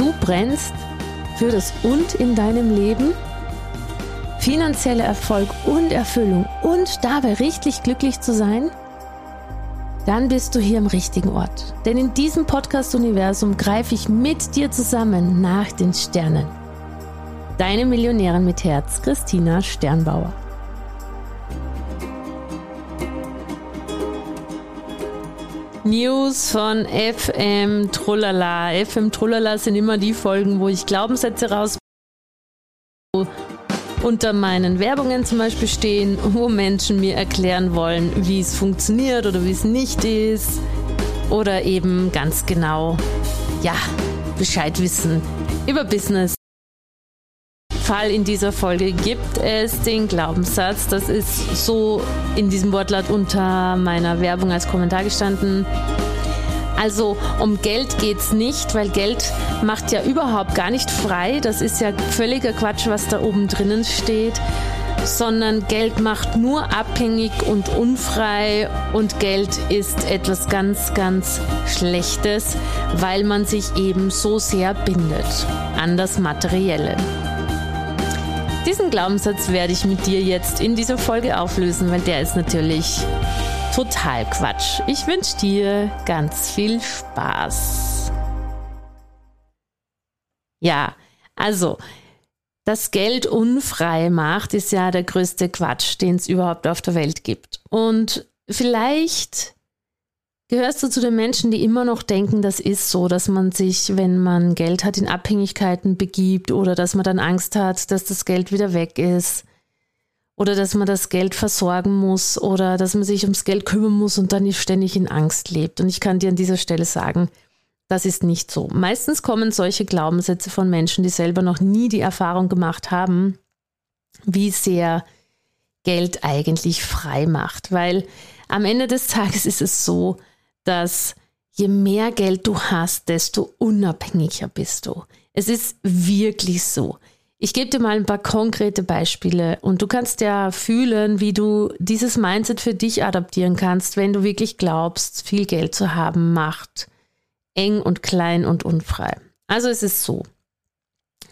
Du brennst für das Und in deinem Leben, finanzieller Erfolg und Erfüllung und dabei richtig glücklich zu sein? Dann bist du hier im richtigen Ort. Denn in diesem Podcast-Universum greife ich mit dir zusammen nach den Sternen. Deine Millionärin mit Herz, Christina Sternbauer. News von FM Trullala. FM Trullala sind immer die Folgen, wo ich Glaubenssätze raus unter meinen Werbungen zum Beispiel stehen, wo Menschen mir erklären wollen, wie es funktioniert oder wie es nicht ist. Oder eben ganz genau, ja, Bescheid wissen über Business. Fall in dieser Folge gibt es den Glaubenssatz, das ist so in diesem Wortlaut unter meiner Werbung als Kommentar gestanden. Also um Geld geht es nicht, weil Geld macht ja überhaupt gar nicht frei. Das ist ja völliger Quatsch, was da oben drinnen steht. Sondern Geld macht nur abhängig und unfrei und Geld ist etwas ganz, ganz Schlechtes, weil man sich eben so sehr bindet an das Materielle. Diesen Glaubenssatz werde ich mit dir jetzt in dieser Folge auflösen, weil der ist natürlich total Quatsch. Ich wünsche dir ganz viel Spaß. Ja, also, dass Geld unfrei macht, ist ja der größte Quatsch, den es überhaupt auf der Welt gibt. Und vielleicht Gehörst du zu den Menschen, die immer noch denken, das ist so, dass man sich, wenn man Geld hat, in Abhängigkeiten begibt oder dass man dann Angst hat, dass das Geld wieder weg ist oder dass man das Geld versorgen muss oder dass man sich ums Geld kümmern muss und dann nicht ständig in Angst lebt. Und ich kann dir an dieser Stelle sagen, das ist nicht so. Meistens kommen solche Glaubenssätze von Menschen, die selber noch nie die Erfahrung gemacht haben, wie sehr Geld eigentlich frei macht. Weil am Ende des Tages ist es so, dass je mehr Geld du hast, desto unabhängiger bist du. Es ist wirklich so. Ich gebe dir mal ein paar konkrete Beispiele und du kannst ja fühlen, wie du dieses Mindset für dich adaptieren kannst, wenn du wirklich glaubst, viel Geld zu haben macht eng und klein und unfrei. Also es ist so.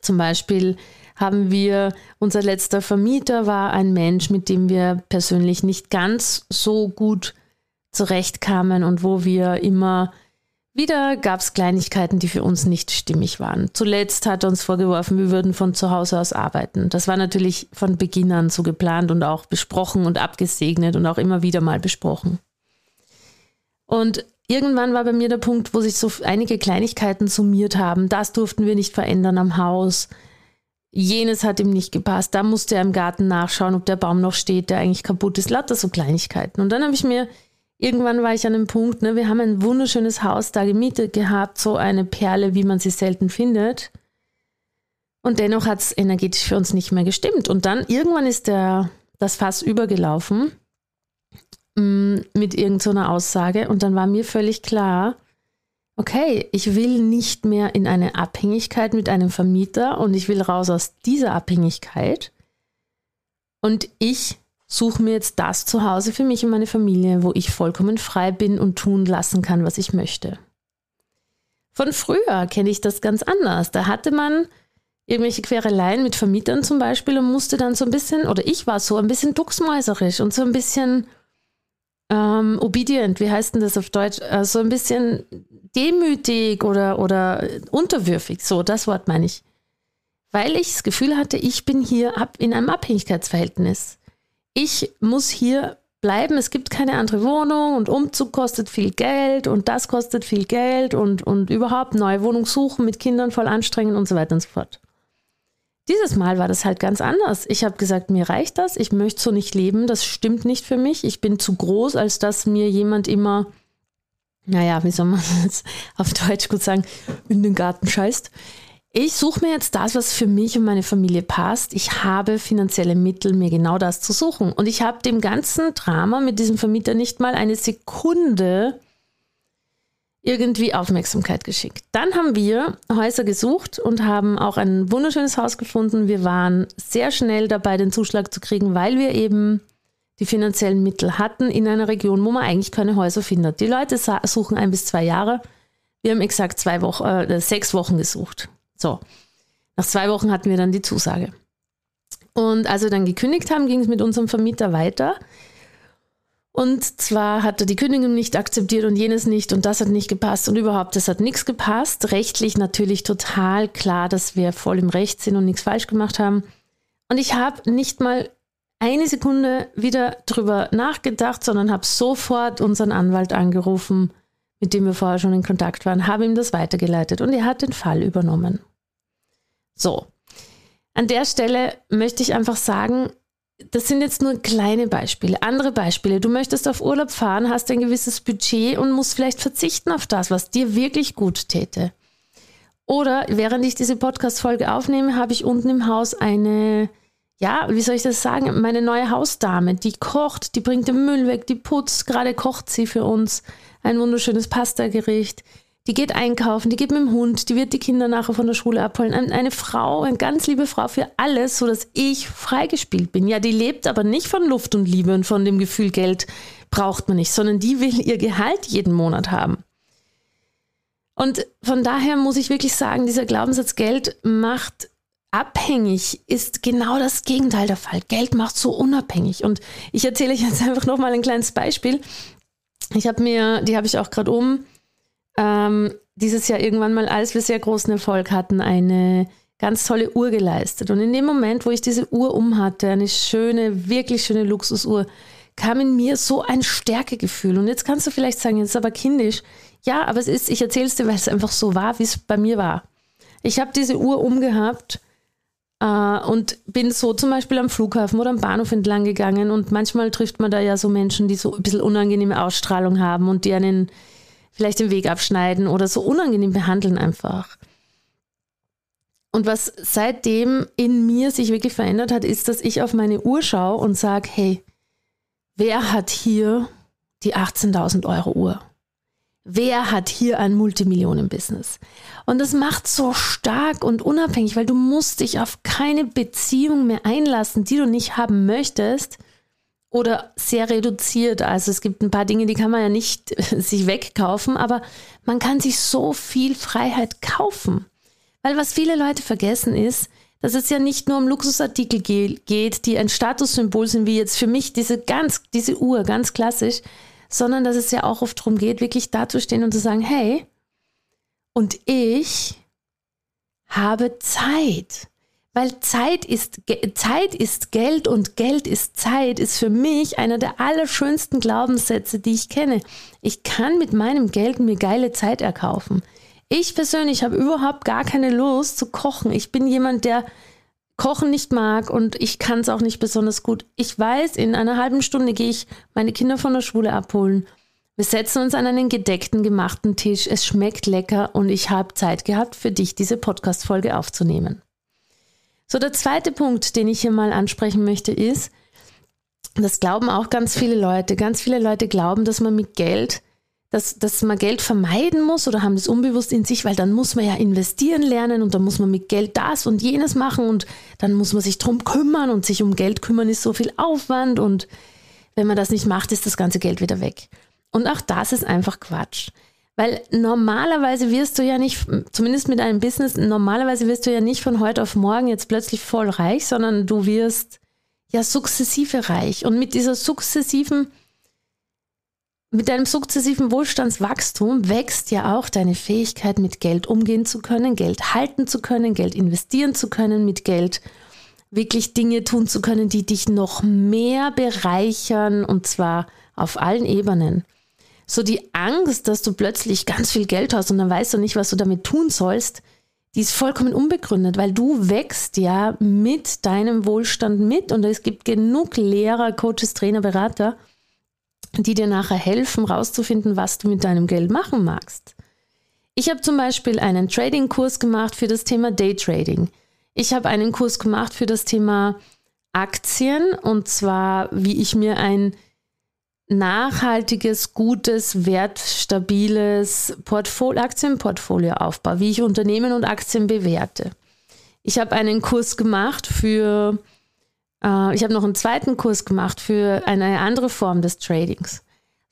Zum Beispiel haben wir, unser letzter Vermieter war ein Mensch, mit dem wir persönlich nicht ganz so gut zurechtkamen und wo wir immer wieder gab es Kleinigkeiten, die für uns nicht stimmig waren. Zuletzt hat er uns vorgeworfen, wir würden von zu Hause aus arbeiten. Das war natürlich von Beginn an so geplant und auch besprochen und abgesegnet und auch immer wieder mal besprochen. Und irgendwann war bei mir der Punkt, wo sich so einige Kleinigkeiten summiert haben. Das durften wir nicht verändern am Haus. Jenes hat ihm nicht gepasst. Da musste er im Garten nachschauen, ob der Baum noch steht, der eigentlich kaputt ist. Lauter so Kleinigkeiten. Und dann habe ich mir irgendwann war ich an einem Punkt, ne, wir haben ein wunderschönes Haus da gemietet gehabt, so eine Perle, wie man sie selten findet. Und dennoch hat es energetisch für uns nicht mehr gestimmt. Und dann irgendwann ist der, das Fass übergelaufen mm, mit irgendeiner so Aussage. Und dann war mir völlig klar, okay, ich will nicht mehr in eine Abhängigkeit mit einem Vermieter und ich will raus aus dieser Abhängigkeit. Und ich suche mir jetzt das zu Hause für mich und meine Familie, wo ich vollkommen frei bin und tun lassen kann, was ich möchte. Von früher kenne ich das ganz anders. Da hatte man irgendwelche Quereleien mit Vermietern zum Beispiel und musste dann so ein bisschen, oder ich war so ein bisschen ducksmäuserisch und so ein bisschen ähm, obedient, wie heißt denn das auf Deutsch? Äh, so ein bisschen demütig oder, oder unterwürfig, so das Wort meine ich. weil ich das Gefühl hatte, ich bin hier in einem Abhängigkeitsverhältnis. Ich muss hier bleiben, es gibt keine andere Wohnung und Umzug kostet viel Geld und das kostet viel Geld und, und überhaupt neue Wohnung suchen mit Kindern voll anstrengend und so weiter und so fort. Dieses Mal war das halt ganz anders. Ich habe gesagt, mir reicht das, ich möchte so nicht leben, das stimmt nicht für mich, ich bin zu groß, als dass mir jemand immer, naja, wie soll man das auf Deutsch gut sagen, in den Garten scheißt. Ich suche mir jetzt das, was für mich und meine Familie passt. Ich habe finanzielle Mittel, mir genau das zu suchen. Und ich habe dem ganzen Drama mit diesem Vermieter nicht mal eine Sekunde irgendwie Aufmerksamkeit geschickt. Dann haben wir Häuser gesucht und haben auch ein wunderschönes Haus gefunden. Wir waren sehr schnell dabei, den Zuschlag zu kriegen, weil wir eben die finanziellen Mittel hatten in einer Region, wo man eigentlich keine Häuser findet. Die Leute suchen ein bis zwei Jahre. Wir haben exakt zwei Wochen, äh, sechs Wochen gesucht. So, nach zwei Wochen hatten wir dann die Zusage. Und als wir dann gekündigt haben, ging es mit unserem Vermieter weiter. Und zwar hat er die Kündigung nicht akzeptiert und jenes nicht und das hat nicht gepasst und überhaupt, das hat nichts gepasst. Rechtlich natürlich total klar, dass wir voll im Recht sind und nichts falsch gemacht haben. Und ich habe nicht mal eine Sekunde wieder drüber nachgedacht, sondern habe sofort unseren Anwalt angerufen, mit dem wir vorher schon in Kontakt waren, habe ihm das weitergeleitet und er hat den Fall übernommen. So, an der Stelle möchte ich einfach sagen, das sind jetzt nur kleine Beispiele. Andere Beispiele. Du möchtest auf Urlaub fahren, hast ein gewisses Budget und musst vielleicht verzichten auf das, was dir wirklich gut täte. Oder während ich diese Podcast-Folge aufnehme, habe ich unten im Haus eine, ja, wie soll ich das sagen, meine neue Hausdame, die kocht, die bringt den Müll weg, die putzt, gerade kocht sie für uns ein wunderschönes Pasta-Gericht die geht einkaufen, die geht mit dem Hund, die wird die Kinder nachher von der Schule abholen. Eine Frau, eine ganz liebe Frau für alles, sodass ich freigespielt bin. Ja, die lebt aber nicht von Luft und Liebe und von dem Gefühl, Geld braucht man nicht, sondern die will ihr Gehalt jeden Monat haben. Und von daher muss ich wirklich sagen, dieser Glaubenssatz Geld macht abhängig ist genau das Gegenteil der Fall. Geld macht so unabhängig. Und ich erzähle euch jetzt einfach nochmal ein kleines Beispiel. Ich habe mir, die habe ich auch gerade um, ähm, dieses Jahr irgendwann mal, als wir sehr großen Erfolg hatten, eine ganz tolle Uhr geleistet. Und in dem Moment, wo ich diese Uhr um hatte, eine schöne, wirklich schöne Luxusuhr, kam in mir so ein Stärkegefühl. Und jetzt kannst du vielleicht sagen, jetzt ist aber kindisch. Ja, aber es ist, ich erzähle es dir, weil es einfach so war, wie es bei mir war. Ich habe diese Uhr umgehabt äh, und bin so zum Beispiel am Flughafen oder am Bahnhof entlang gegangen und manchmal trifft man da ja so Menschen, die so ein bisschen unangenehme Ausstrahlung haben und die einen vielleicht den Weg abschneiden oder so unangenehm behandeln einfach. Und was seitdem in mir sich wirklich verändert hat, ist, dass ich auf meine Uhr schaue und sage, hey, wer hat hier die 18.000 Euro Uhr? Wer hat hier ein Multimillionen-Business? Und das macht so stark und unabhängig, weil du musst dich auf keine Beziehung mehr einlassen, die du nicht haben möchtest, oder sehr reduziert. Also es gibt ein paar Dinge, die kann man ja nicht sich wegkaufen, aber man kann sich so viel Freiheit kaufen. Weil was viele Leute vergessen ist, dass es ja nicht nur um Luxusartikel geht, die ein Statussymbol sind, wie jetzt für mich diese ganz, diese Uhr, ganz klassisch, sondern dass es ja auch oft darum geht, wirklich dazustehen und zu sagen, hey, und ich habe Zeit. Weil Zeit ist, Zeit ist Geld und Geld ist Zeit, ist für mich einer der allerschönsten Glaubenssätze, die ich kenne. Ich kann mit meinem Geld mir geile Zeit erkaufen. Ich persönlich habe überhaupt gar keine Lust zu kochen. Ich bin jemand, der Kochen nicht mag und ich kann es auch nicht besonders gut. Ich weiß, in einer halben Stunde gehe ich meine Kinder von der Schule abholen. Wir setzen uns an einen gedeckten, gemachten Tisch. Es schmeckt lecker und ich habe Zeit gehabt, für dich diese Podcast-Folge aufzunehmen. So, der zweite Punkt, den ich hier mal ansprechen möchte, ist, das glauben auch ganz viele Leute. Ganz viele Leute glauben, dass man mit Geld, dass, dass man Geld vermeiden muss oder haben das unbewusst in sich, weil dann muss man ja investieren lernen und dann muss man mit Geld das und jenes machen und dann muss man sich drum kümmern und sich um Geld kümmern ist so viel Aufwand und wenn man das nicht macht, ist das ganze Geld wieder weg. Und auch das ist einfach Quatsch. Weil normalerweise wirst du ja nicht, zumindest mit einem Business, normalerweise wirst du ja nicht von heute auf morgen jetzt plötzlich voll reich, sondern du wirst ja sukzessive reich. Und mit dieser sukzessiven mit deinem sukzessiven Wohlstandswachstum wächst ja auch deine Fähigkeit, mit Geld umgehen zu können, Geld halten zu können, Geld investieren zu können, mit Geld wirklich Dinge tun zu können, die dich noch mehr bereichern und zwar auf allen Ebenen. So die Angst, dass du plötzlich ganz viel Geld hast und dann weißt du nicht, was du damit tun sollst, die ist vollkommen unbegründet, weil du wächst ja mit deinem Wohlstand mit und es gibt genug Lehrer, Coaches, Trainer, Berater, die dir nachher helfen, rauszufinden, was du mit deinem Geld machen magst. Ich habe zum Beispiel einen Trading-Kurs gemacht für das Thema Daytrading. Ich habe einen Kurs gemacht für das Thema Aktien und zwar, wie ich mir ein nachhaltiges, gutes, wertstabiles Portfolio, Aktienportfolio aufbaue, wie ich Unternehmen und Aktien bewerte. Ich habe einen Kurs gemacht für äh, ich habe noch einen zweiten Kurs gemacht für eine andere Form des Tradings.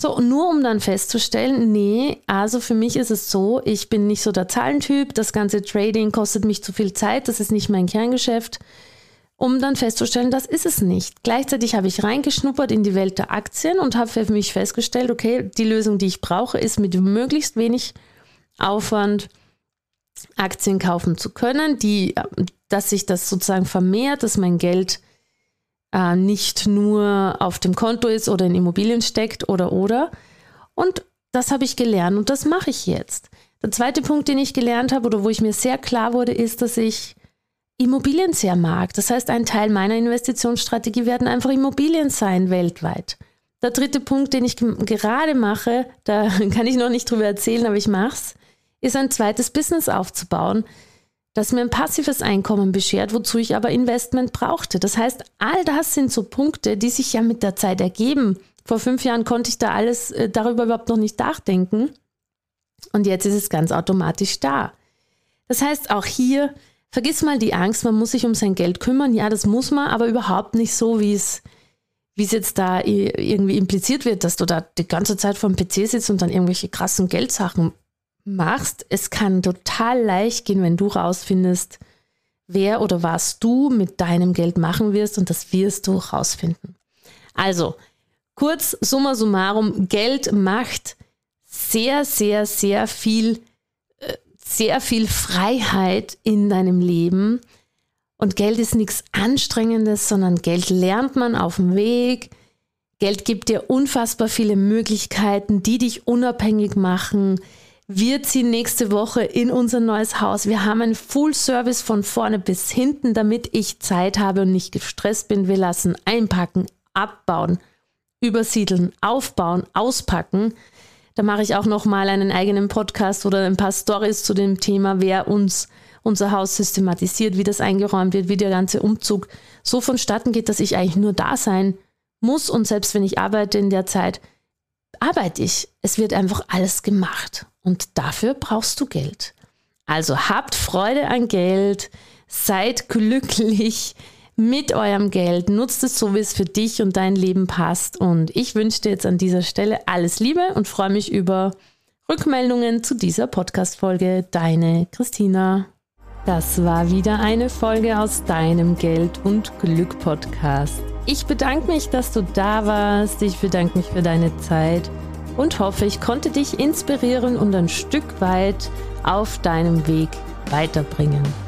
So, nur um dann festzustellen, nee, also für mich ist es so, ich bin nicht so der Zahlentyp, das ganze Trading kostet mich zu viel Zeit, das ist nicht mein Kerngeschäft, um dann festzustellen, das ist es nicht. Gleichzeitig habe ich reingeschnuppert in die Welt der Aktien und habe für mich festgestellt, okay, die Lösung, die ich brauche, ist mit möglichst wenig Aufwand Aktien kaufen zu können, die, dass sich das sozusagen vermehrt, dass mein Geld äh, nicht nur auf dem Konto ist oder in Immobilien steckt oder oder. Und das habe ich gelernt und das mache ich jetzt. Der zweite Punkt, den ich gelernt habe oder wo ich mir sehr klar wurde, ist, dass ich Immobilien sehr mag. Das heißt, ein Teil meiner Investitionsstrategie werden einfach Immobilien sein weltweit. Der dritte Punkt, den ich gerade mache, da kann ich noch nicht drüber erzählen, aber ich mache es, ist ein zweites Business aufzubauen, das mir ein passives Einkommen beschert, wozu ich aber Investment brauchte. Das heißt, all das sind so Punkte, die sich ja mit der Zeit ergeben. Vor fünf Jahren konnte ich da alles äh, darüber überhaupt noch nicht nachdenken. Und jetzt ist es ganz automatisch da. Das heißt, auch hier, vergiss mal die Angst, man muss sich um sein Geld kümmern. Ja, das muss man, aber überhaupt nicht so, wie es, wie es jetzt da irgendwie impliziert wird, dass du da die ganze Zeit vor dem PC sitzt und dann irgendwelche krassen Geldsachen machst. Es kann total leicht gehen, wenn du rausfindest, wer oder was du mit deinem Geld machen wirst und das wirst du rausfinden. Also, kurz, summa summarum, Geld macht sehr, sehr, sehr viel, sehr viel Freiheit in deinem Leben. Und Geld ist nichts Anstrengendes, sondern Geld lernt man auf dem Weg. Geld gibt dir unfassbar viele Möglichkeiten, die dich unabhängig machen, wir ziehen nächste Woche in unser neues Haus. Wir haben einen Full Service von vorne bis hinten, damit ich Zeit habe und nicht gestresst bin. Wir lassen einpacken, abbauen, übersiedeln, aufbauen, auspacken. Da mache ich auch noch mal einen eigenen Podcast oder ein paar Stories zu dem Thema, wer uns unser Haus systematisiert, wie das eingeräumt wird, wie der ganze Umzug so vonstatten geht, dass ich eigentlich nur da sein muss und selbst wenn ich arbeite in der Zeit, arbeite ich. Es wird einfach alles gemacht. Und dafür brauchst du Geld. Also habt Freude an Geld, seid glücklich mit eurem Geld, nutzt es so, wie es für dich und dein Leben passt. Und ich wünsche dir jetzt an dieser Stelle alles Liebe und freue mich über Rückmeldungen zu dieser Podcast-Folge. Deine Christina. Das war wieder eine Folge aus deinem Geld und Glück Podcast. Ich bedanke mich, dass du da warst. Ich bedanke mich für deine Zeit und hoffe, ich konnte dich inspirieren und ein Stück weit auf deinem Weg weiterbringen.